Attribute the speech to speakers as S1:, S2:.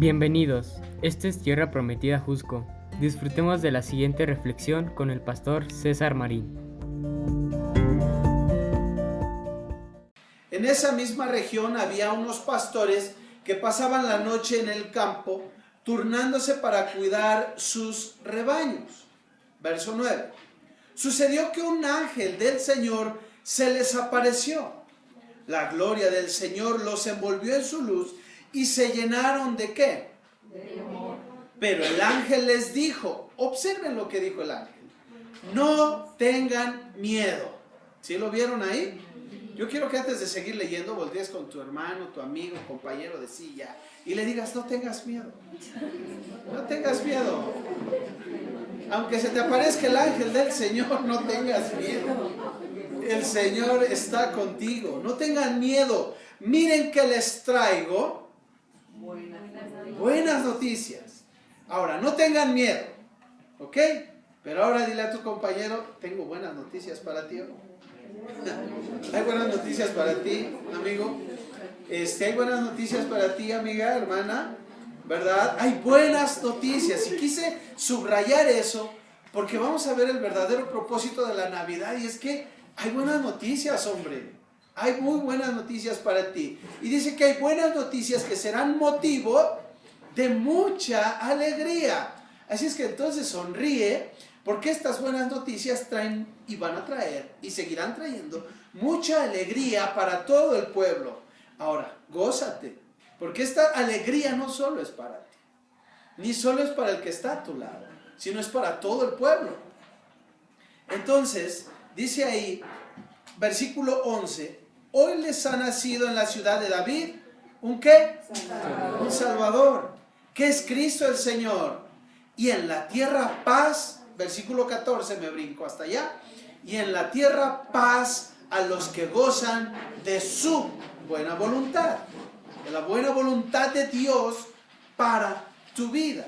S1: Bienvenidos, esta es Tierra Prometida Jusco. Disfrutemos de la siguiente reflexión con el pastor César Marín.
S2: En esa misma región había unos pastores que pasaban la noche en el campo turnándose para cuidar sus rebaños. Verso 9. Sucedió que un ángel del Señor se les apareció. La gloria del Señor los envolvió en su luz y se llenaron de qué? Pero el ángel les dijo, observen lo que dijo el ángel, no tengan miedo. ¿Sí lo vieron ahí? Yo quiero que antes de seguir leyendo voltees con tu hermano, tu amigo, compañero de silla y le digas, no tengas miedo. No tengas miedo. Aunque se te aparezca el ángel del Señor, no tengas miedo. El Señor está contigo. No tengan miedo. Miren que les traigo buenas noticias. Ahora, no tengan miedo. ¿Ok? Pero ahora dile a tu compañero, tengo buenas noticias para ti. Hay buenas noticias para ti, amigo. Este, hay buenas noticias para ti, amiga, hermana. ¿Verdad? Hay buenas noticias. Y quise subrayar eso porque vamos a ver el verdadero propósito de la Navidad. Y es que hay buenas noticias, hombre. Hay muy buenas noticias para ti. Y dice que hay buenas noticias que serán motivo de mucha alegría. Así es que entonces sonríe porque estas buenas noticias traen y van a traer y seguirán trayendo mucha alegría para todo el pueblo. Ahora, gózate, porque esta alegría no solo es para ti, ni solo es para el que está a tu lado, sino es para todo el pueblo. Entonces, dice ahí, versículo 11, hoy les ha nacido en la ciudad de David un qué? Un Salvador, que es Cristo el Señor. Y en la tierra paz versículo 14, me brinco hasta allá, y en la tierra paz a los que gozan de su buena voluntad, de la buena voluntad de Dios para tu vida.